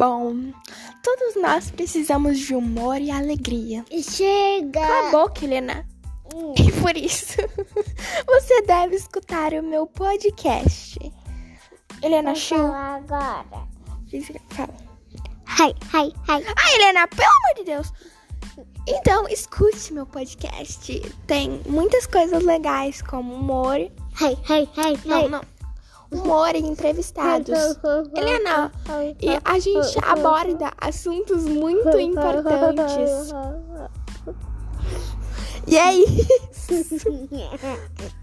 Bom, todos nós precisamos de humor e alegria. Chega! Cala a boca, Helena. E por isso, você deve escutar o meu podcast. Helena, Vou falar agora. Fala. Hi, hi, hi. Ah, Helena, pelo amor de Deus. Então, escute meu podcast. Tem muitas coisas legais, como humor. Hi, hi, hi, Não, não. Humor e entrevistados. Helena, e a gente aborda assuntos muito importantes. E é isso.